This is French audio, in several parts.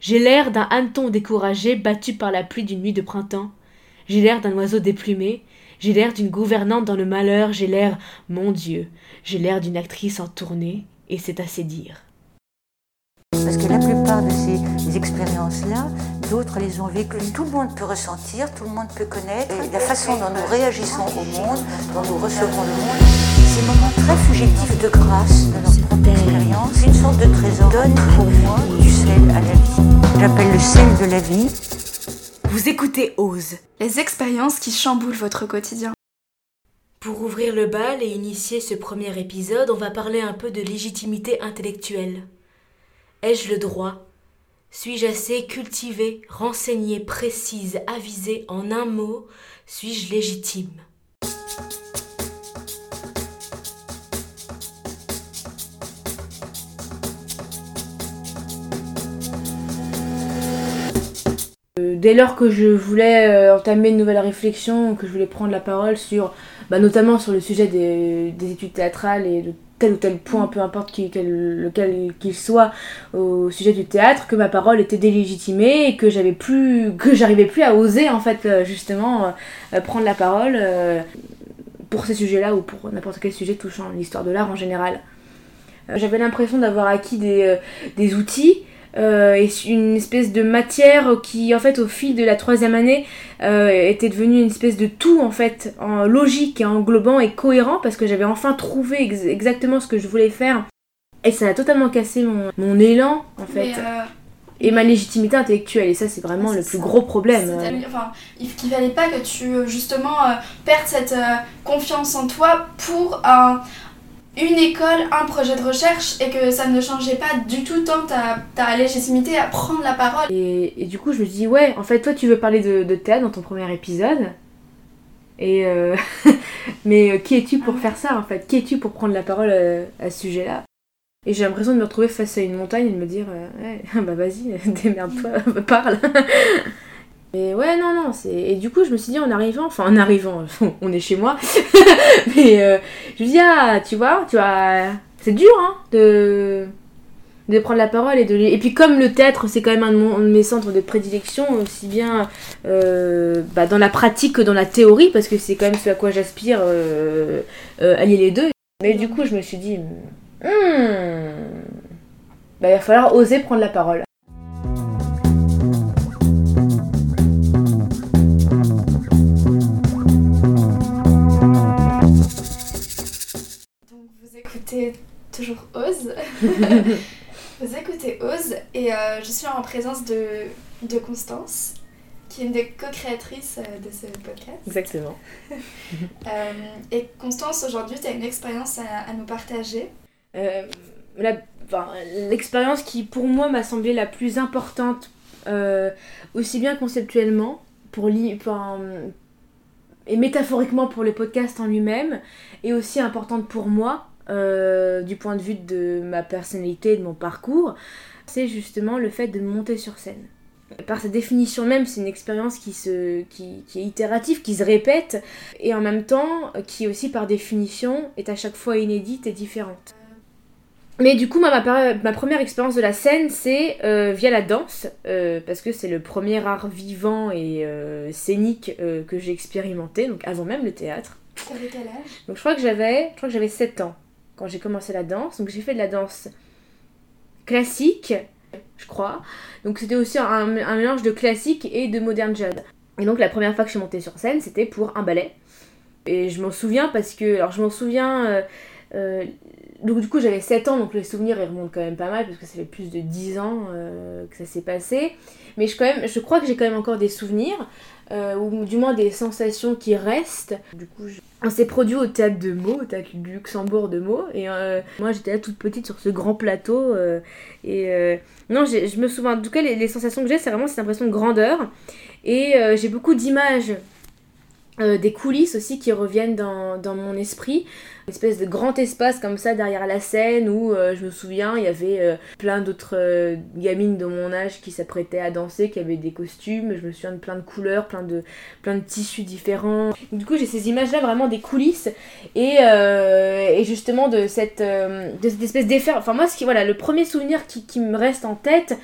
J'ai l'air d'un hanneton découragé battu par la pluie d'une nuit de printemps. J'ai l'air d'un oiseau déplumé. J'ai l'air d'une gouvernante dans le malheur. J'ai l'air, mon Dieu, j'ai l'air d'une actrice en tournée. Et c'est assez dire. Parce que la plupart de ces expériences-là, d'autres les ont vécues. Tout le monde peut ressentir, tout le monde peut connaître. La façon dont nous réagissons au monde, dont nous recevons le monde, ces moments très fugitifs de grâce de notre propre expérience, une sorte de trésor, donne pour moi du sel à la vie. J'appelle le sel de la vie. Vous écoutez Ose. Les expériences qui chamboulent votre quotidien. Pour ouvrir le bal et initier ce premier épisode, on va parler un peu de légitimité intellectuelle. Ai-je le droit? Suis-je assez cultivée, renseignée, précise, avisée En un mot, suis-je légitime? Dès lors que je voulais euh, entamer une nouvelle réflexion, que je voulais prendre la parole sur, bah, notamment sur le sujet des, des études théâtrales et de tel ou tel point, peu importe lequel qu'il soit au sujet du théâtre, que ma parole était délégitimée et que j'avais plus, que j'arrivais plus à oser en fait euh, justement euh, prendre la parole pour ces sujets-là ou pour n'importe quel sujet touchant l'histoire de l'art en général. J'avais l'impression d'avoir acquis des outils euh, et une espèce de matière qui en fait au fil de la troisième année euh, était devenue une espèce de tout en fait en logique et englobant et cohérent parce que j'avais enfin trouvé ex- exactement ce que je voulais faire. Et ça a totalement cassé mon, mon élan en fait. euh, et ma légitimité intellectuelle et ça c'est vraiment le plus ça. gros problème enfin, il qu'il fallait pas que tu justement perdes cette confiance en toi pour un- une école, un projet de recherche et que ça ne changeait pas du tout tant ta, ta légitimité à prendre la parole. Et, et du coup, je me dis, ouais, en fait, toi, tu veux parler de, de théâtre dans ton premier épisode. Et euh, mais euh, qui es-tu pour faire ça, en fait? Qui es-tu pour prendre la parole euh, à ce sujet-là? Et j'ai l'impression de me retrouver face à une montagne et de me dire, euh, ouais, bah vas-y, démerde-toi, parle. Et ouais, non, non, c'est... Et du coup, je me suis dit, en arrivant, enfin, en arrivant, on est chez moi, mais euh, je me dis, ah, tu vois, tu vois, c'est dur, hein, de de prendre la parole et de et puis comme le théâtre c'est quand même un de, mon- un de mes centres de prédilection aussi bien euh, bah, dans la pratique que dans la théorie parce que c'est quand même ce à quoi j'aspire euh, euh, allier les deux. Mais du coup je me suis dit hmm, bah, il va falloir oser prendre la parole toujours Ose. vous écoutez Ose et euh, je suis en présence de, de Constance, qui est une des co-créatrices euh, de ce podcast. exactement Euh, et Constance, aujourd'hui, tu as une expérience à, à nous partager. La- enfin, l'expérience qui pour moi m'a semblé la plus importante, aussi bien conceptuellement pour pour un- et métaphoriquement pour le podcast en lui-même, et aussi importante pour moi euh, du point de vue de ma personnalité et de mon parcours, c'est justement le fait de monter sur scène. Par sa définition même, c'est une expérience qui, se, qui, qui est itérative, qui se répète, et en même temps qui aussi par définition est à chaque fois inédite et différente. Mais du coup, ma, ma première expérience de la scène, c'est euh, via la danse, euh, parce que c'est le premier art vivant et euh, scénique que j'ai expérimenté, donc avant même le théâtre. T'avais quel âge? Donc je crois que j'avais 7 ans quand j'ai commencé la danse. Donc j'ai fait de la danse classique, je crois. Donc c'était aussi un, mélange de classique et de moderne jazz. Et donc la première fois que je suis montée sur scène, c'était pour un ballet. Et je m'en souviens parce que, alors je m'en souviens, euh, euh, donc du coup j'avais 7 ans, donc les souvenirs ils remontent quand même pas mal parce que ça fait plus de 10 ans euh, que ça s'est passé. Mais je, quand même, je crois que j'ai quand même encore des souvenirs, euh, ou du moins des sensations qui restent. Du coup, on s'est produit au théâtre de Meaux, au théâtre du Luxembourg de Meaux, et moi j'étais là toute petite sur ce grand plateau. et non, je me souviens, en tout cas, les, sensations que j'ai, c'est vraiment cette impression de grandeur. Et j'ai beaucoup d'images, euh, des coulisses aussi qui reviennent dans, dans mon esprit. Une espèce de grand espace comme ça derrière la scène où euh, je me souviens, il y avait euh, plein d'autres gamines de mon âge qui s'apprêtaient à danser, qui avaient des costumes. Je me souviens de plein de couleurs, plein de, plein de tissus différents. Du coup, j'ai ces images-là vraiment des coulisses et, et justement de cette, de cette espèce d'effet. Enfin, moi, ce qui, voilà, le premier souvenir qui, qui me reste en tête,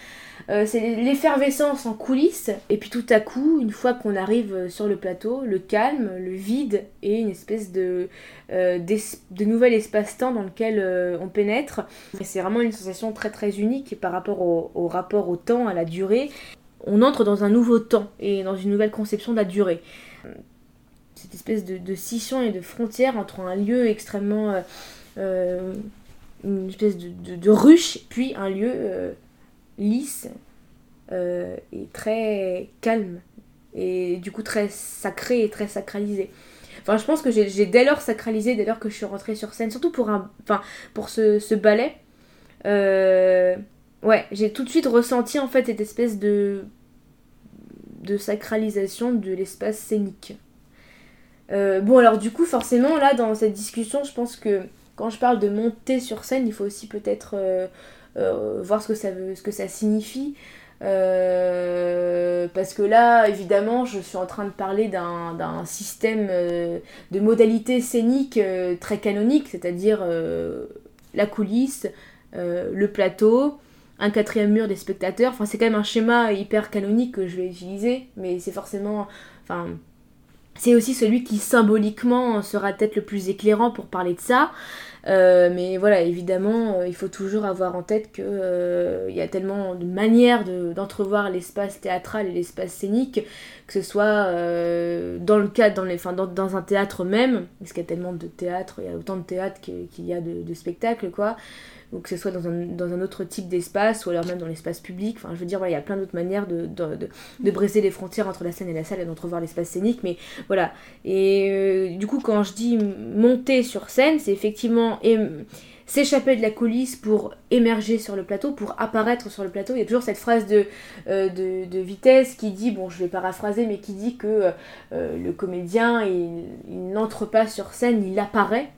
euh, c'est l'effervescence en coulisses, et puis tout à coup, une fois qu'on arrive euh, sur le plateau, le calme, le vide, et une espèce de, euh, de nouvel espace-temps dans lequel on pénètre. C'est vraiment une sensation très très unique par rapport au, rapport au temps, à la durée. On entre dans un nouveau temps, et dans une nouvelle conception de la durée. Cette espèce de, scission et de frontière entre un lieu extrêmement... une espèce de, de, ruche, puis un lieu lisse euh, et très calme et du coup très sacré et très sacralisé. Enfin, je pense que j'ai dès lors sacralisé, dès lors que je suis rentrée sur scène, surtout pour, un, enfin, pour ce, ce ballet. Euh, ouais, j'ai tout de suite ressenti en fait cette espèce de, de sacralisation de l'espace scénique. Euh, bon, alors du coup, forcément, là, dans cette discussion, je pense que quand je parle de monter sur scène, il faut aussi peut-être voir ce que ça veut, ce que ça signifie. Euh, parce que là, évidemment, je suis en train de parler d'un système euh, de modalités scéniques très canonique, c'est-à-dire la coulisse, le plateau, un quatrième mur des spectateurs. Enfin, c'est quand même un schéma hyper canonique que je vais utiliser, mais c'est forcément. Enfin, c'est aussi celui qui symboliquement sera peut-être le plus éclairant pour parler de ça. Euh, mais voilà, évidemment, euh, il faut toujours avoir en tête qu'il euh, y a tellement de manières d'entrevoir l'espace théâtral et l'espace scénique, que ce soit dans le cadre, dans, les, dans, dans, un théâtre même, parce qu'il y a tellement de théâtre, il y a autant de théâtre qu'il y a de, de spectacles, quoi ou que ce soit dans un, dans un autre type d'espace, ou alors même dans l'espace public. Enfin, je veux dire, voilà, il y a plein d'autres manières de, de, de, briser les frontières entre la scène et la salle et d'entrevoir l'espace scénique, mais voilà. Et euh, du coup, quand je dis monter sur scène, c'est effectivement s'échapper de la coulisse pour émerger sur le plateau, pour apparaître sur le plateau. Il y a toujours cette phrase de, euh, de, de, vitesse qui dit, bon je vais paraphraser, mais qui dit que euh, le comédien, il, il n'entre pas sur scène, il apparaît.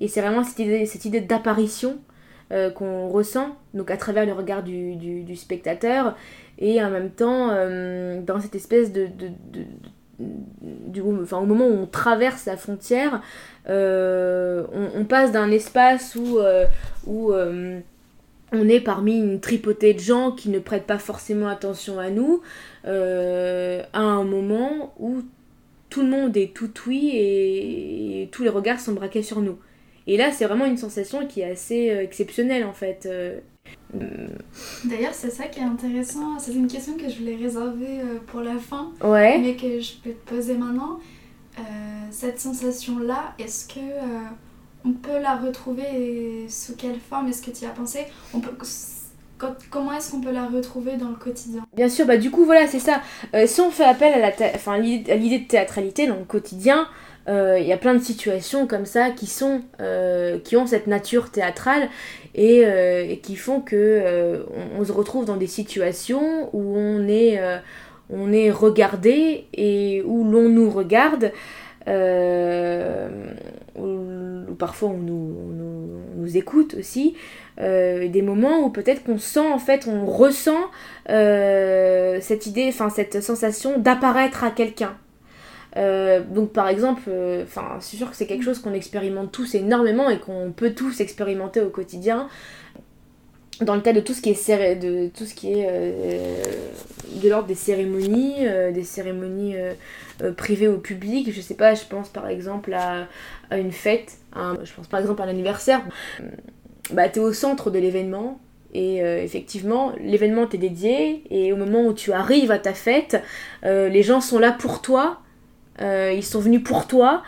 Et c'est vraiment cette idée, cette idée d'apparition euh, qu'on ressent, donc à travers le regard du, spectateur, et en même temps euh, dans cette espèce de, du, enfin, au moment où on traverse la frontière, euh, on, passe d'un espace où, où on est parmi une tripotée de gens qui ne prêtent pas forcément attention à nous, à un moment où tout le monde est tout oui et tous les regards sont braqués sur nous. Et là, c'est vraiment une sensation qui est assez euh, exceptionnelle en fait. Euh. D'ailleurs, c'est ça qui est intéressant. C'est une question que je voulais réserver euh, pour la fin, ouais. mais que je peux te poser maintenant. cette sensation-là, est-ce que on peut la retrouver sous quelle forme? Est-ce que tu y as pensé? On peut... Comment est-ce qu'on peut la retrouver dans le quotidien? Bien sûr, bah du coup voilà, c'est ça. si on fait appel à la enfin, l'idée de théâtralité dans le quotidien, euh, il y a plein de situations comme ça qui sont euh, qui ont cette nature théâtrale et, euh, qui font que on, se retrouve dans des situations où on est on est regardé et où l'on nous regarde ou parfois on nous, on nous, écoute aussi des moments où peut-être qu'on sent en fait on ressent cette idée enfin cette sensation d'apparaître à quelqu'un euh, donc par exemple, euh, enfin c'est sûr que c'est quelque chose qu'on expérimente tous énormément et qu'on peut tous expérimenter au quotidien. Dans le cas de tout ce qui est de tout ce qui est euh, de l'ordre des cérémonies, des cérémonies privées au public, je sais pas, je pense par exemple à, une fête, je pense par exemple à l'anniversaire. Bah t'es au centre de l'événement, et effectivement, l'événement t'est dédié et au moment où tu arrives à ta fête, les gens sont là pour toi euh, ils sont venus pour toi.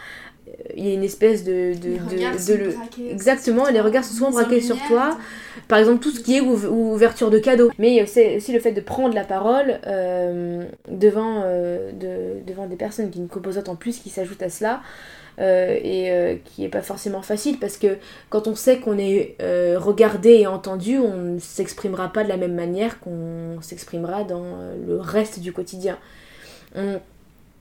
Il y a une espèce de. de, de, Exactement, les regards sont souvent braqués sur toi. Par exemple, tout ce qui est ouverture de cadeaux. Mais il y a aussi le fait de prendre la parole euh, devant, euh, devant des personnes qui une composante en plus qui s'ajoute à cela. et qui est pas forcément facile parce que quand on sait qu'on est regardé et entendu, on ne s'exprimera pas de la même manière qu'on s'exprimera dans le reste du quotidien. On,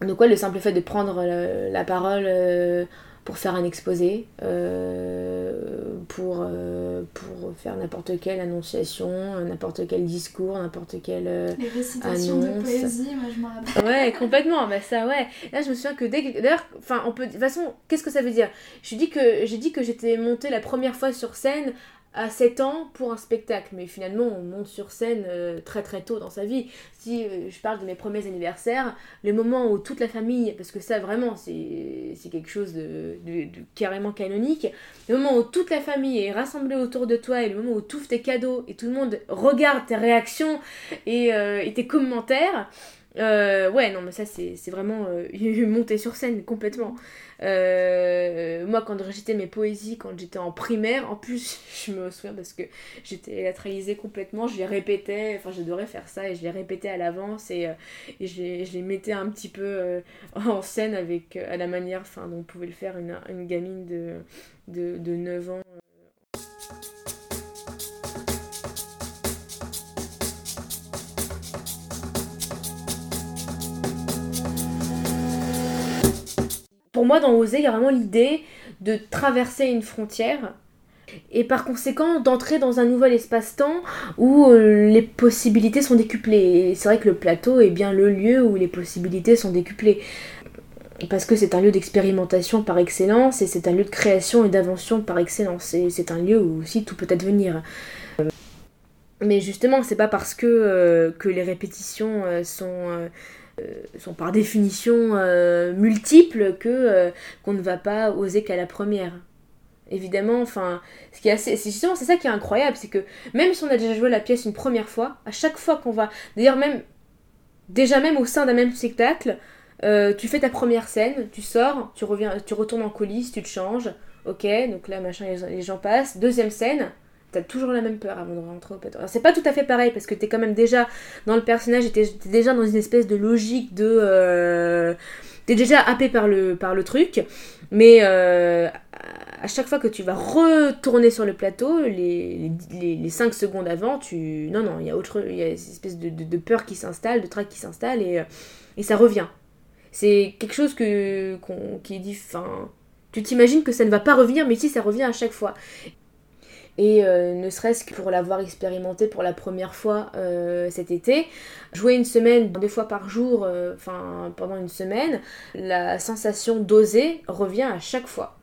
donc ouais, le simple fait de prendre la, parole euh, pour faire un exposé, euh, pour, euh, pour faire n'importe quelle annonciation, n'importe quel discours, n'importe quelle Les récitations de poésie, moi je m'en rappelle. Ouais, complètement, bah ça ouais. Là je me souviens que dès que... D'ailleurs, enfin on peut... De toute façon, qu'est-ce que ça veut dire? J'ai dit que j'étais montée la première fois sur scène à 7 ans pour un spectacle, mais finalement on monte sur scène euh, très très tôt dans sa vie. Si euh, je parle de mes premiers anniversaires, le moment où toute la famille, parce que ça vraiment c'est quelque chose de, carrément canonique, le moment où toute la famille est rassemblée autour de toi et le moment où tu ouvres tes cadeaux et tout le monde regarde tes réactions et, euh, et tes commentaires, euh, ouais, non, mais ça, c'est vraiment euh, monter sur scène complètement. Euh, moi, quand j'étais mes poésies, quand j'étais en primaire, en plus, je me souviens parce que j'étais théâtralisée complètement, je les répétais, enfin, j'adorais faire ça et je les répétais à l'avance et, et je, les, je, les, mettais un petit peu en scène avec, à la manière enfin, dont pouvait le faire une, une gamine de, de, de 9 ans. Moi, dans Oser, il y a vraiment l'idée de traverser une frontière et par conséquent d'entrer dans un nouvel espace-temps où euh, les possibilités sont décuplées. Et c'est vrai que le plateau est bien le lieu où les possibilités sont décuplées. Parce que c'est un lieu d'expérimentation par excellence et c'est un lieu de création et d'invention par excellence. Et c'est un lieu où aussi tout peut advenir. Mais justement, c'est pas parce que, euh, que les répétitions euh, sont sont par définition euh, multiples que euh, qu'on ne va pas oser qu'à la première. Évidemment enfin ce qui est assez c'est c'est ça qui est incroyable c'est que même si on a déjà joué la pièce une première fois à chaque fois qu'on va d'ailleurs même déjà même au sein d'un même spectacle tu fais ta première scène tu sors tu reviens tu retournes en coulisses tu te changes ok donc là machin les gens passent. Deuxième scène t'as toujours la même peur avant de rentrer au. Alors c'est pas tout à fait pareil parce que t'es quand même déjà dans le personnage, t'es déjà dans une espèce de logique de... Euh, t'es déjà happé par le, par le truc, mais euh, à chaque fois que tu vas retourner sur le plateau, les, les, les 5 secondes avant, tu... Non, non, il y a autre... Il y a une espèce de, de, peur qui s'installe, de trac qui s'installe et, euh, et ça revient. C'est quelque chose que, qui est dit... Enfin, tu t'imagines que ça ne va pas revenir, mais si ça revient à chaque fois. Et euh, ne serait-ce que pour l'avoir expérimenté pour la première fois euh, cet été, jouer une semaine, deux fois par jour, euh, enfin pendant une semaine, la sensation d'oser revient à chaque fois,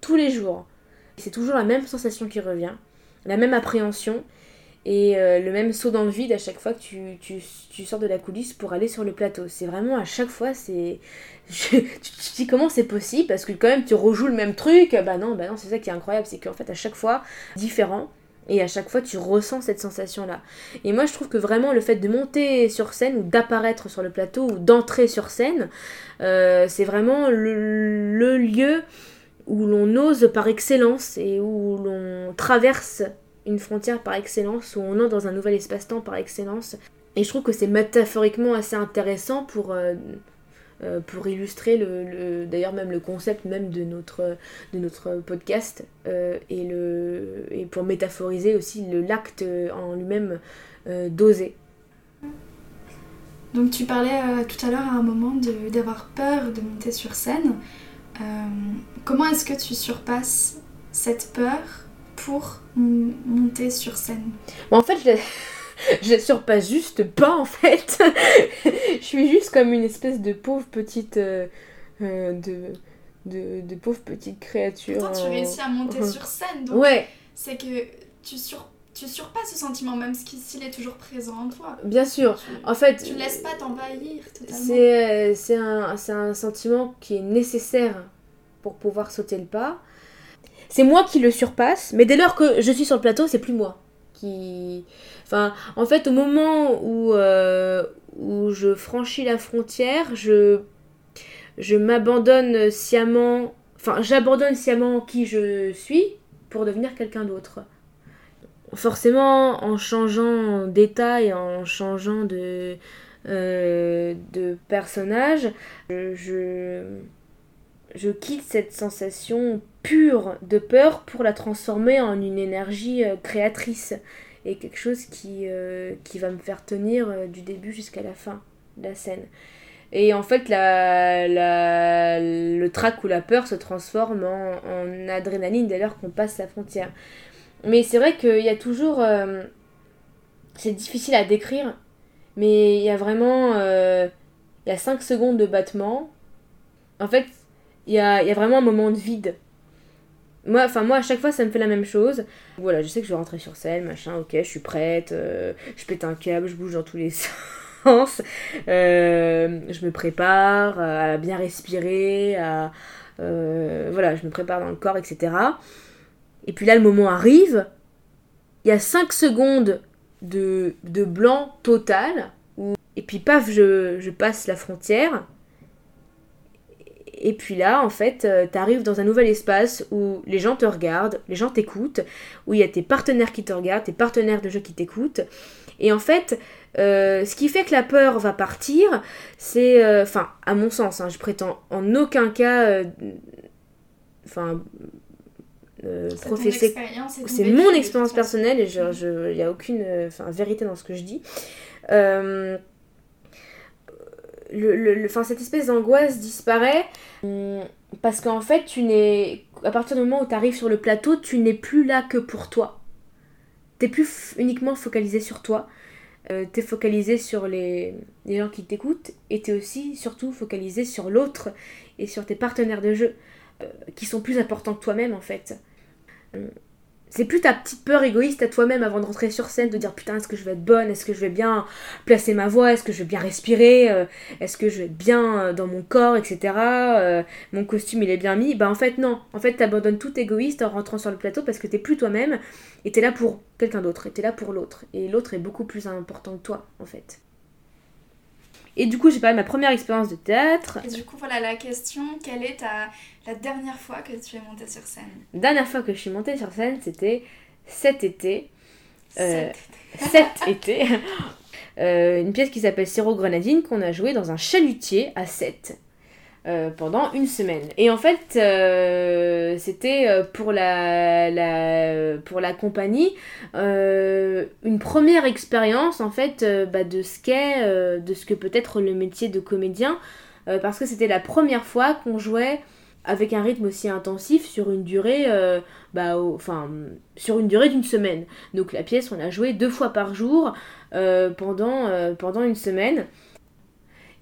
tous les jours. C'est toujours la même sensation qui revient, la même appréhension, et euh, le même saut dans le vide à chaque fois que tu, tu, tu, sors de la coulisse pour aller sur le plateau. C'est vraiment à chaque fois, c'est. tu te dis comment c'est possible? Parce que quand même tu rejoues le même truc. Bah non, bah non, c'est ça qui est incroyable, c'est qu'en fait à chaque fois, différent. Et à chaque fois, tu ressens cette sensation-là. Et moi, je trouve que vraiment, le fait de monter sur scène ou d'apparaître sur le plateau ou d'entrer sur scène, euh, c'est vraiment le, le lieu où l'on ose par excellence et où l'on traverse une frontière par excellence, où on entre dans un nouvel espace-temps par excellence. Et je trouve que c'est métaphoriquement assez intéressant pour, euh, euh, pour illustrer le, d'ailleurs même le concept même de notre, de notre podcast euh, et, le, et pour métaphoriser aussi le l'acte en lui-même d'oser. Donc tu parlais tout à l'heure à un moment d'avoir peur de monter sur scène. comment est-ce que tu surpasses cette peur pour monter sur scène En fait, je je surpasse juste pas en fait. je suis juste comme une espèce de pauvre petite. Euh, euh, de, de, de, pauvre petite créature. Pourtant, tu réussis à monter sur scène. Donc ouais. C'est que tu, sur, tu surpasses ce sentiment, même s'il est toujours présent en toi. Bien sûr. en fait. Tu laisses pas t'envahir totalement. C'est un, un sentiment qui est nécessaire pour pouvoir sauter le pas c'est moi qui le surpasse, mais dès lors que je suis sur le plateau, c'est plus moi qui. Enfin, en fait, au moment où, euh, où je franchis la frontière, je, je m'abandonne sciemment. Enfin, j'abandonne sciemment qui je suis pour devenir quelqu'un d'autre. Forcément, en changeant d'état et en changeant de, euh, de personnage, je, je quitte cette sensation pure de peur pour la transformer en une énergie euh, créatrice et quelque chose qui, euh, qui va me faire tenir euh, du début jusqu'à la fin de la scène. Et en fait, la, la, le trac ou la peur se transforme en, en adrénaline dès lors qu'on passe la frontière. Mais c'est vrai qu'il y a toujours... c'est difficile à décrire, mais il y a vraiment... il y a 5 secondes de battement. En fait, il y a, y a, vraiment un moment de vide Moi, enfin moi à chaque fois ça me fait la même chose. Voilà, je sais que je vais rentrer sur scène, machin, ok, je suis prête, euh, je pète un câble, je bouge dans tous les sens, euh, je me prépare à bien respirer, à euh, voilà, je me prépare dans le corps, etc. Et puis là le moment arrive, il y a 5 secondes de, de blanc total, et puis paf, je, je passe la frontière. Et puis là, en fait, euh, tu arrives dans un nouvel espace où les gens te regardent, les gens t'écoutent, où il y a tes partenaires qui te regardent, tes partenaires de jeu qui t'écoutent. Et en fait, euh, ce qui fait que la peur va partir, c'est, euh, enfin, à mon sens, hein, je prétends en aucun cas, enfin, professer. C'est mon expérience personnelle et il n'y a aucune vérité dans ce que je dis le, cette espèce d'angoisse disparaît hum, parce qu'en fait, tu n'es. À partir du moment où tu arrives sur le plateau, tu n'es plus là que pour toi. T'es plus uniquement focalisé sur toi. Euh, t'es focalisé sur les, les gens qui t'écoutent et t'es aussi surtout focalisé sur l'autre et sur tes partenaires de jeu euh, qui sont plus importants que toi-même en fait. Hum, c'est plus ta petite peur égoïste à toi-même avant de rentrer sur scène, de dire putain, est-ce que je vais être bonne, est-ce que je vais bien placer ma voix, est-ce que je vais bien respirer, euh, est-ce que je vais être bien euh, dans mon corps, etc. Euh, mon costume il est bien mis. Bah en fait, non. En fait, t'abandonnes tout égoïste en rentrant sur le plateau parce que t'es plus toi-même et t'es là pour quelqu'un d'autre et t'es là pour l'autre. Et l'autre est beaucoup plus important que toi, en fait. Et du coup, j'ai parlé de ma première expérience de théâtre. Et du coup, voilà la question quelle est ta, la dernière fois que tu es montée sur scène? Dernière fois que je suis montée sur scène, c'était cet été. Euh, cet été. Euh, une pièce qui s'appelle Siro Grenadine qu'on a joué dans un chalutier à 7. Euh, pendant une semaine. Et en fait, euh, c'était euh, pour la, la, pour la compagnie une première expérience en fait bah, de ce qu'est, de ce que peut être le métier de comédien, parce que c'était la première fois qu'on jouait avec un rythme aussi intensif sur une durée, bah, enfin, sur une durée d'une semaine. Donc la pièce, on a joué deux fois par jour pendant, pendant une semaine.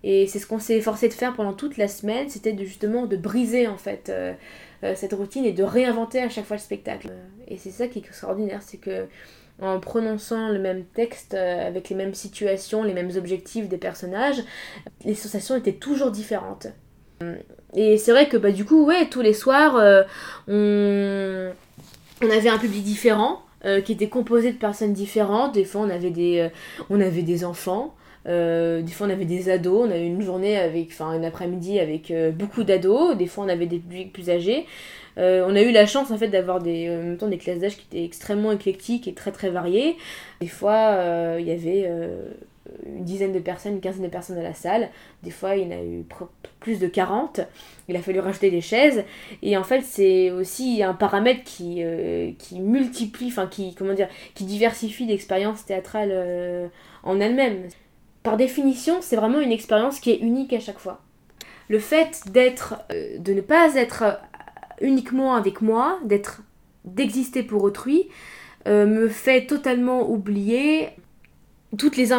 Et c'est ce qu'on s'est efforcé de faire pendant toute la semaine, c'était de, justement de briser en fait euh, euh, cette routine et de réinventer à chaque fois le spectacle. Et c'est ça qui est extraordinaire, c'est que en prononçant le même texte euh, avec les mêmes situations, les mêmes objectifs des personnages, les sensations étaient toujours différentes. Et c'est vrai que bah, du coup, ouais, tous les soirs, on... avait un public différent. qui était composé de personnes différentes. Des fois, on avait des, on avait des enfants, euh, des fois on avait des ados, on avait une journée avec, enfin un après-midi avec euh, beaucoup d'ados, des fois on avait des publics plus âgés. Euh, on a eu la chance en fait d'avoir des, en même temps des classes d'âge qui étaient extrêmement éclectiques et très très variées. Des fois il y avait une dizaine de personnes, une quinzaine de personnes à la salle. Des fois, il y en a eu plus de 40. Il a fallu rajouter des chaises. Et en fait, c'est aussi un paramètre qui, qui multiplie, enfin, qui, comment dire, qui diversifie l'expérience théâtrale en elle-même par définition, c'est vraiment une expérience qui est unique à chaque fois. Le fait d'être, euh, de ne pas être euh, uniquement avec moi, d'être, d'exister pour autrui, euh, me fait totalement oublier toutes les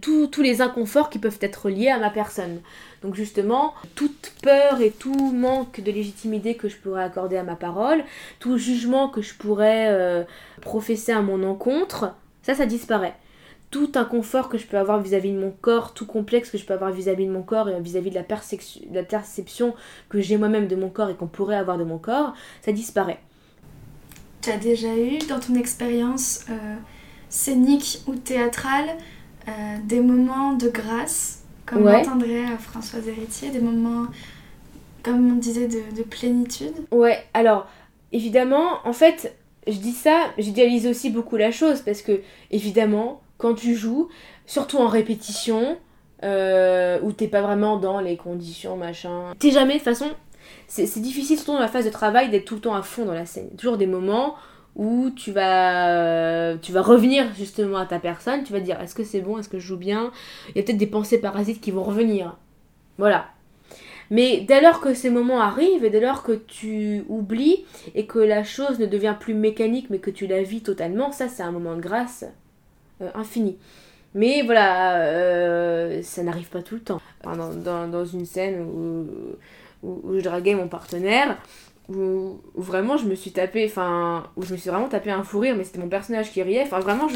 tous les inconforts qui peuvent être liés à ma personne. Donc justement, toute peur et tout manque de légitimité que je pourrais accorder à ma parole, tout jugement que je pourrais professer à mon encontre, ça, ça disparaît tout inconfort que je peux avoir vis-à-vis de mon corps, tout complexe que je peux avoir vis-à-vis de mon corps et vis-à-vis de, la de la perception que j'ai moi-même de mon corps et qu'on pourrait avoir de mon corps, ça disparaît. Tu as déjà eu dans ton expérience euh, scénique ou théâtrale euh, des moments de grâce, comme on entendrait à Françoise Héritier, des moments, comme on disait, de, de plénitude? Ouais, alors évidemment, en fait, je dis ça, j'idéalise aussi beaucoup la chose parce que évidemment, quand tu joues, surtout en répétition, euh, où t'es pas vraiment dans les conditions, machin. T'es jamais, de toute façon, c'est difficile, surtout dans la phase de travail, d'être tout le temps à fond dans la scène. Toujours des moments où tu vas, tu vas revenir justement à ta personne, tu vas dire est-ce que c'est bon, est-ce que je joue bien? Il y a peut-être des pensées parasites qui vont revenir. Voilà. Mais dès lors que ces moments arrivent et dès lors que tu oublies et que la chose ne devient plus mécanique mais que tu la vis totalement, ça c'est un moment de grâce infini. Mais voilà, euh, ça n'arrive pas tout le temps. dans, dans, une scène où, où, je draguais mon partenaire, où, vraiment je me suis tapé, enfin, où je me suis vraiment tapé un fou rire, mais c'était mon personnage qui riait. Enfin, vraiment,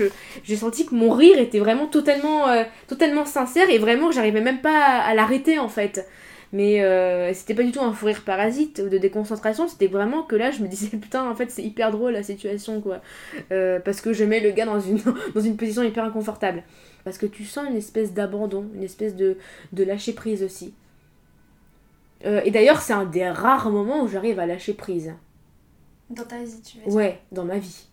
j'ai senti que mon rire était vraiment totalement, euh, totalement sincère et vraiment j'arrivais même pas à, l'arrêter en fait. Mais euh, c'était pas du tout un fou rire parasite ou de déconcentration, c'était vraiment que là je me disais putain, en fait c'est hyper drôle la situation quoi. Euh, parce que je mets le gars dans une, dans une position hyper inconfortable. Parce que tu sens une espèce d'abandon, une espèce de, de lâcher prise aussi. Euh, et d'ailleurs, c'est un des rares moments où j'arrive à lâcher prise. Dans ta vie, tu veux dire? Ouais, dans ma vie.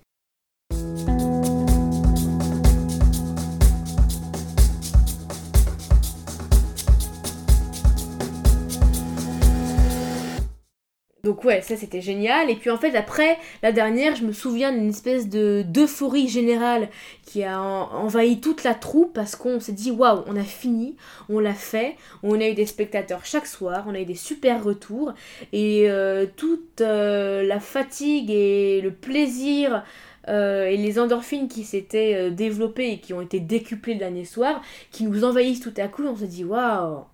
Donc ouais, ça c'était génial. Et puis en fait après, la dernière, je me souviens d'une espèce de d'euphorie générale qui a envahi toute la troupe parce qu'on s'est dit waouh, on a fini, on l'a fait, on a eu des spectateurs chaque soir, on a eu des super retours et euh, toute euh, la fatigue et le plaisir euh, et les endorphines qui s'étaient développées et qui ont été décuplées le dernier soir, qui nous envahissent tout à coup, on se dit waouh,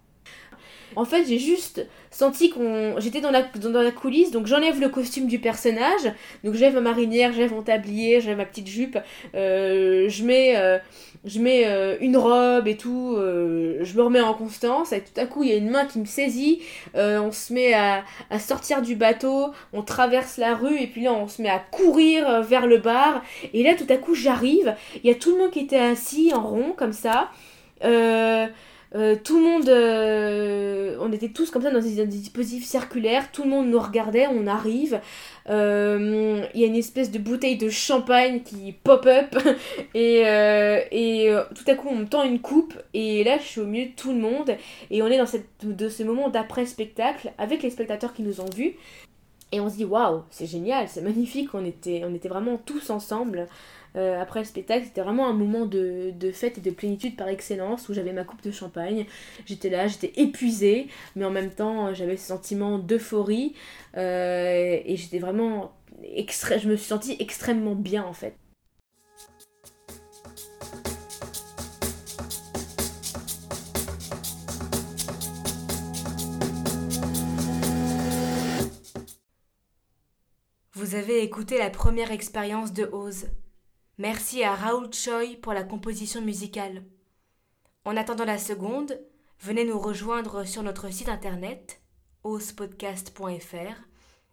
en fait, j'ai juste senti qu'on. J'étais dans la, dans la coulisse, donc j'enlève le costume du personnage. Donc j'enlève ma marinière, j'enlève mon tablier, j'enlève ma petite jupe. Euh, je mets, euh, je mets euh, une robe et tout. je me remets en constance. Et tout à coup, il y a une main qui me saisit. on se met à, à, sortir du bateau. On traverse la rue. Et puis là, on se met à courir vers le bar. Et là, tout à coup, j'arrive. Il y a tout le monde qui était assis en rond, comme ça. Euh, tout le monde, euh, on était tous comme ça dans des, dispositifs circulaires, tout le monde nous regardait, on arrive, euh, il y a une espèce de bouteille de champagne qui pop-up, et, et tout à coup on me tend une coupe, et là je suis au milieu de tout le monde, et on est dans cette, de ce moment d'après-spectacle avec les spectateurs qui nous ont vus, et on se dit waouh, c'est génial, c'est magnifique, on était, on était vraiment tous ensemble. Euh, après le spectacle, c'était vraiment un moment de, fête et de plénitude par excellence où j'avais ma coupe de champagne. J'étais là, j'étais épuisée, mais en même temps, j'avais ce sentiment d'euphorie euh, et j'étais vraiment. Extra... Je me suis sentie extrêmement bien en fait. Vous avez écouté la première expérience de Ose. Merci à Raoul Choi pour la composition musicale. En attendant la seconde, venez nous rejoindre sur notre site internet ospodcast.fr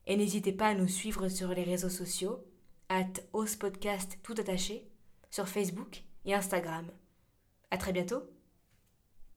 et n'hésitez pas à nous suivre sur les réseaux sociaux at ospodcast tout attaché sur Facebook et Instagram. À très bientôt.